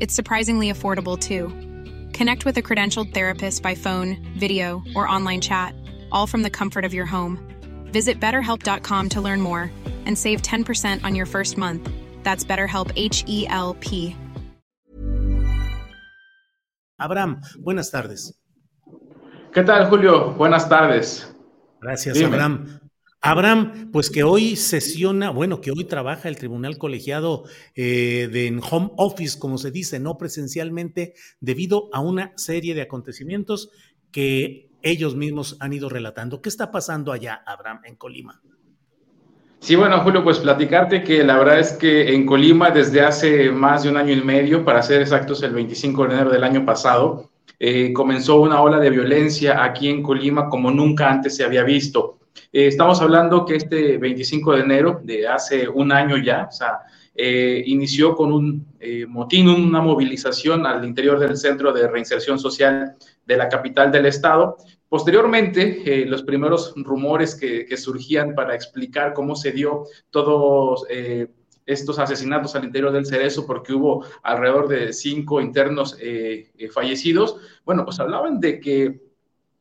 It's surprisingly affordable too. Connect with a credentialed therapist by phone, video, or online chat, all from the comfort of your home. Visit betterhelp.com to learn more and save 10% on your first month. That's BetterHelp H E L P. Abraham, buenas tardes. ¿Qué tal, Julio? Buenas tardes. Gracias, Dime. Abraham. Abraham, pues que hoy sesiona, bueno, que hoy trabaja el Tribunal Colegiado eh, de en home office, como se dice, no presencialmente, debido a una serie de acontecimientos que ellos mismos han ido relatando. ¿Qué está pasando allá, Abraham, en Colima? Sí, bueno, Julio, pues platicarte que la verdad es que en Colima desde hace más de un año y medio, para ser exactos, el 25 de enero del año pasado, eh, comenzó una ola de violencia aquí en Colima como nunca antes se había visto. Eh, estamos hablando que este 25 de enero de hace un año ya, eh, inició con un eh, motín, una movilización al interior del Centro de Reinserción Social de la capital del estado. Posteriormente, los primeros rumores que, que, surgían para explicar cómo se dio todos estos asesinatos al interior del Cerezo, porque hubo alrededor de cinco internos fallecidos, bueno, pues hablaban de que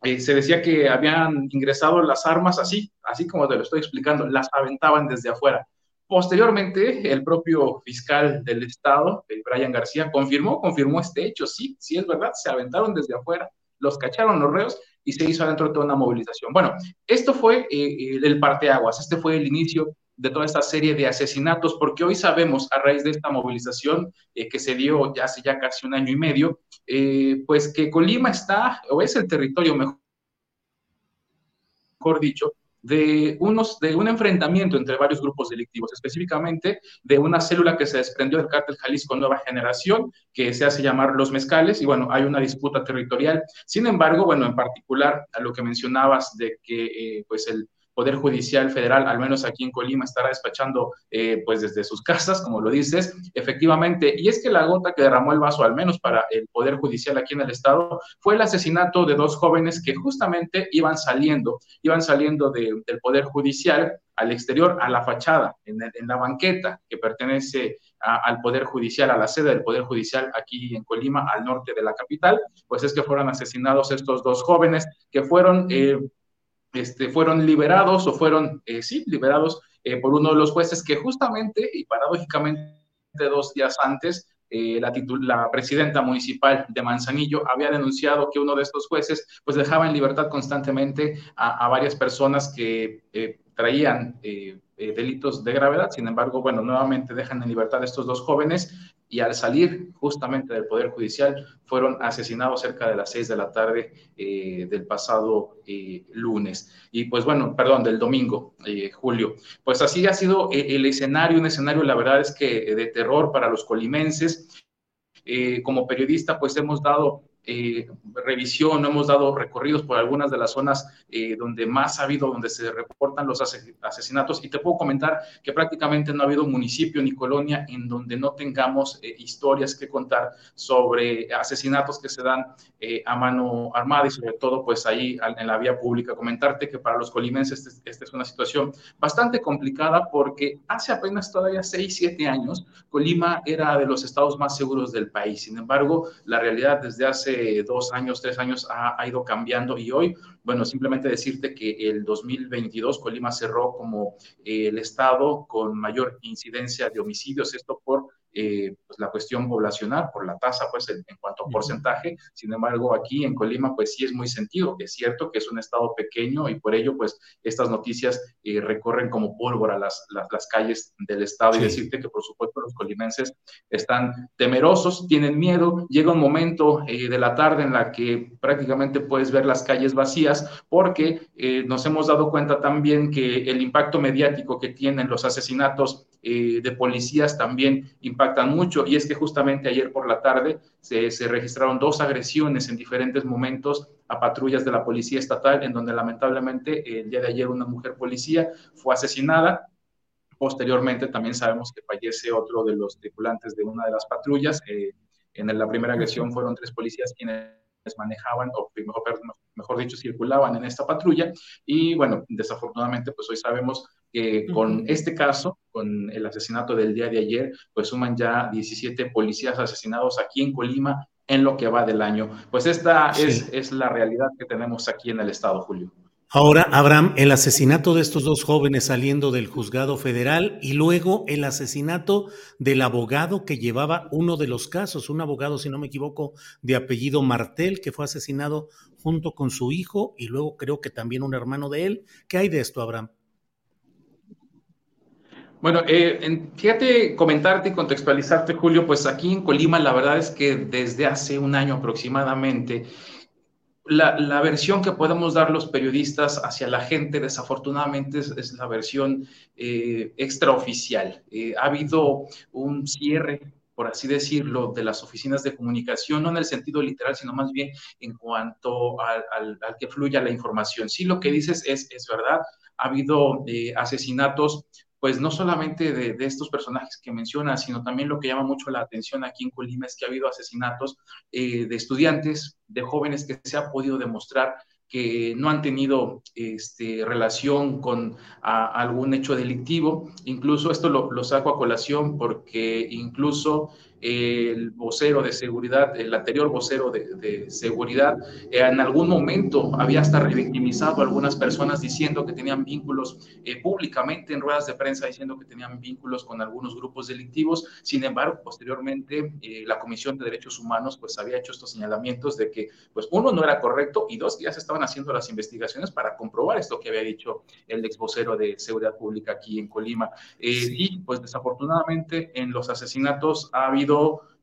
eh, se decía que habían ingresado las armas así, así como te lo estoy explicando, las aventaban desde afuera. Posteriormente, el propio fiscal del estado, eh, Brian García, confirmó, confirmó este hecho. Sí, sí es verdad, se aventaron desde afuera, los cacharon los reos y se hizo adentro toda una movilización. Bueno, esto fue eh, el parteaguas, este fue el inicio de toda esta serie de asesinatos, porque hoy sabemos, a raíz de esta movilización eh, que se dio ya hace ya casi un año y medio, eh, pues que Colima está, o es el territorio mejor, mejor dicho, de, unos, de un enfrentamiento entre varios grupos delictivos, específicamente de una célula que se desprendió del cártel Jalisco Nueva Generación, que se hace llamar Los Mezcales, y bueno, hay una disputa territorial. Sin embargo, bueno, en particular a lo que mencionabas de que eh, pues el Poder Judicial Federal, al menos aquí en Colima, estará despachando eh, pues desde sus casas, como lo dices, efectivamente. Y es que la gota que derramó el vaso, al menos para el Poder Judicial aquí en el Estado, fue el asesinato de dos jóvenes que justamente iban saliendo, iban saliendo de, del Poder Judicial al exterior, a la fachada, en, la banqueta que pertenece al Poder Judicial, a la sede del Poder Judicial aquí en Colima, al norte de la capital, pues es que fueron asesinados estos dos jóvenes que fueron... Eh, este, fueron liberados o fueron, eh, sí, liberados eh, por uno de los jueces que justamente y paradójicamente dos días antes, eh, la, la, presidenta municipal de Manzanillo había denunciado que uno de estos jueces pues dejaba en libertad constantemente a, varias personas que eh, traían eh, delitos de gravedad. Sin embargo, bueno, nuevamente dejan en libertad a estos dos jóvenes y al salir justamente del Poder Judicial fueron asesinados cerca de las seis de la tarde eh, del pasado eh, lunes. Y pues bueno, perdón, del domingo, eh, Julio. Pues así ha sido el escenario, un escenario, la verdad es que de terror para los colimenses. como periodista, pues hemos dado eh, revisión, hemos dado recorridos por algunas de las zonas eh, donde más ha habido, donde se reportan los asesinatos y te puedo comentar que prácticamente no ha habido municipio ni colonia en donde no tengamos eh, historias que contar sobre asesinatos que se dan eh, a mano armada y sobre todo pues ahí en la vía pública. Comentarte que para los colimenses esta este es una situación bastante complicada porque hace apenas todavía 6, 7 años Colima era de los estados más seguros del país. Sin embargo, la realidad desde hace dos años, tres años ha, ido cambiando y hoy, bueno, simplemente decirte que el 2022 Colima cerró como eh, el estado con mayor incidencia de homicidios, esto por eh, pues, la cuestión poblacional, por la tasa, pues en, cuanto a porcentaje. Sin embargo, aquí en Colima, pues sí es muy sentido. Es cierto que es un estado pequeño y por ello, pues estas noticias eh, recorren como pólvora las, las, calles del estado y decirte que, por supuesto, los colimenses están temerosos, tienen miedo. Llega un momento eh, de la tarde en la que prácticamente puedes ver las calles vacías porque nos hemos dado cuenta también que el impacto mediático que tienen los asesinatos de policías también impactan mucho y es que justamente ayer por la tarde se, registraron dos agresiones en diferentes momentos a patrullas de la policía estatal en donde lamentablemente el día de ayer una mujer policía fue asesinada. Posteriormente también sabemos que fallece otro de los tripulantes de una de las patrullas. Eh, en la primera agresión fueron tres policías quienes manejaban, o mejor, mejor dicho, circulaban en esta patrulla. Y bueno, desafortunadamente, pues hoy sabemos que con este caso, con el asesinato del día de ayer, pues suman ya 17 policías asesinados aquí en Colima en lo que va del año. Pues esta es, es la realidad que tenemos aquí en el estado, Julio. Ahora, Abraham, el asesinato de estos dos jóvenes saliendo del juzgado federal y luego el asesinato del abogado que llevaba uno de los casos, un abogado, si no me equivoco, de apellido Martel, que fue asesinado junto con su hijo y luego creo que también un hermano de él. ¿Qué hay de esto, Abraham? Bueno, eh, fíjate, comentarte y contextualizarte, Julio, pues aquí en Colima la verdad es que desde hace un año aproximadamente, la, versión que podemos dar los periodistas hacia la gente desafortunadamente es, la versión eh, extraoficial. Eh, ha habido un cierre por así decirlo, de las oficinas de comunicación, no en el sentido literal, sino más bien en cuanto al, que fluya la información. Sí, lo que dices es, es verdad, ha habido eh, asesinatos pues no solamente de, estos personajes que mencionas, sino también lo que llama mucho la atención aquí en Colima es que ha habido asesinatos eh, de estudiantes, de jóvenes que se ha podido demostrar que no han tenido este, relación con algún hecho delictivo. Incluso esto lo, lo, saco a colación porque incluso el vocero de seguridad, el anterior vocero de, seguridad, eh, en algún momento había hasta revictimizado a algunas personas diciendo que tenían vínculos eh, públicamente en ruedas de prensa diciendo que tenían vínculos con algunos grupos delictivos. Sin embargo, posteriormente eh, la Comisión de Derechos Humanos pues había hecho estos señalamientos de que pues uno no era correcto y dos ya se estaban haciendo las investigaciones para comprobar esto que había dicho el ex vocero de seguridad pública aquí en Colima. Y pues desafortunadamente en los asesinatos ha habido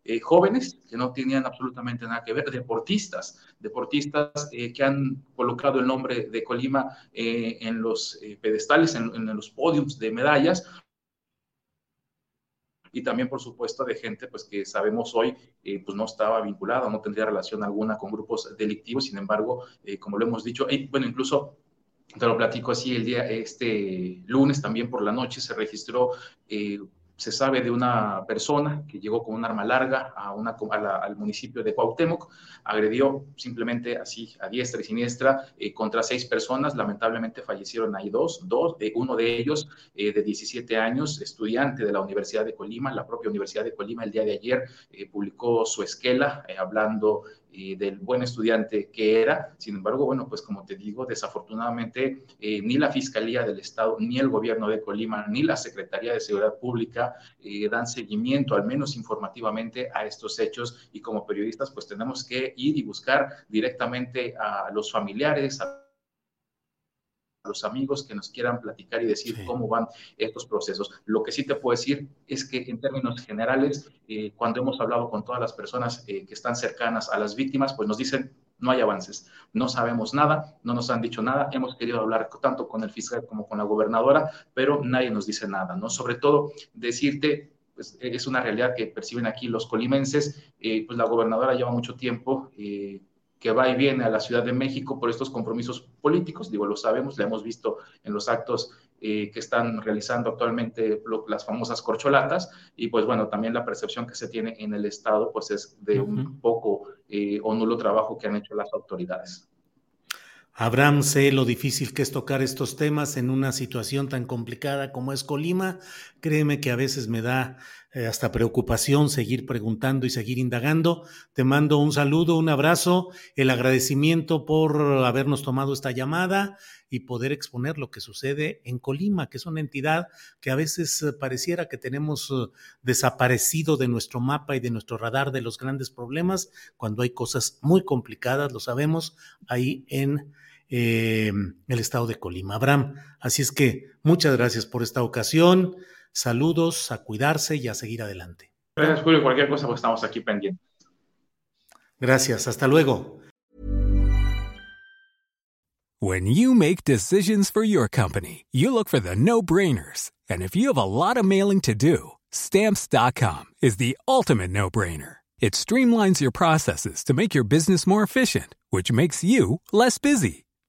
eh, jóvenes que no tenían absolutamente nada que ver, deportistas, deportistas eh, que han colocado el nombre de Colima eh, en los pedestales, en, los podiums de medallas, y también, por supuesto, de gente pues, que sabemos hoy pues, no estaba vinculada, no tendría relación alguna con grupos delictivos, sin embargo, como lo hemos dicho, bueno, incluso te lo platico así, el día, este lunes también por la noche se registró se sabe de una persona que llegó con un arma larga a una, al municipio de Cuauhtémoc, agredió simplemente así a diestra y siniestra eh, contra seis personas, lamentablemente fallecieron ahí dos, dos de, uno de ellos eh, de 17 años, estudiante de la Universidad de Colima, la propia Universidad de Colima el día de ayer eh, publicó su esquela hablando y del buen estudiante que era. Sin embargo, bueno, pues como te digo, desafortunadamente eh, ni la Fiscalía del Estado, ni el gobierno de Colima, ni la Secretaría de Seguridad Pública eh, dan seguimiento, al menos informativamente, a estos hechos y como periodistas pues tenemos que ir y buscar directamente a los familiares, a los amigos que nos quieran platicar y decir cómo van estos procesos. Lo que sí te puedo decir es que en términos generales, eh, cuando hemos hablado con todas las personas eh, que están cercanas a las víctimas, pues nos dicen, no hay avances, no sabemos nada, no nos han dicho nada, hemos querido hablar tanto con el fiscal como con la gobernadora, pero nadie nos dice nada, ¿no? Sobre todo decirte, pues es una realidad que perciben aquí los colimenses, eh, pues la gobernadora lleva mucho tiempo que va y viene a la Ciudad de México por estos compromisos políticos, digo, lo sabemos, lo hemos visto en los actos eh, que están realizando actualmente las famosas corcholatas, y pues bueno, también la percepción que se tiene en el Estado, pues es de un poco eh, o nulo trabajo que han hecho las autoridades. Abraham, sé lo difícil que es tocar estos temas en una situación tan complicada como es Colima. Créeme que a veces me da eh, hasta preocupación seguir preguntando y seguir indagando. Te mando un saludo, un abrazo, el agradecimiento por habernos tomado esta llamada y poder exponer lo que sucede en Colima, que es una entidad que a veces eh, pareciera que tenemos eh, desaparecido de nuestro mapa y de nuestro radar de los grandes problemas, cuando hay cosas muy complicadas, lo sabemos, ahí en el estado de Colima. Abraham, así es que muchas gracias por esta ocasión. Saludos, a cuidarse y a seguir adelante. Gracias, Julio. Cualquier cosa, pues estamos aquí pendientes. Gracias. Hasta luego. When you make decisions for your company, you look for the no-brainers. And if you have a lot of mailing to do, stamps.com is the ultimate no-brainer. It streamlines your processes to make your business more efficient, which makes you less busy.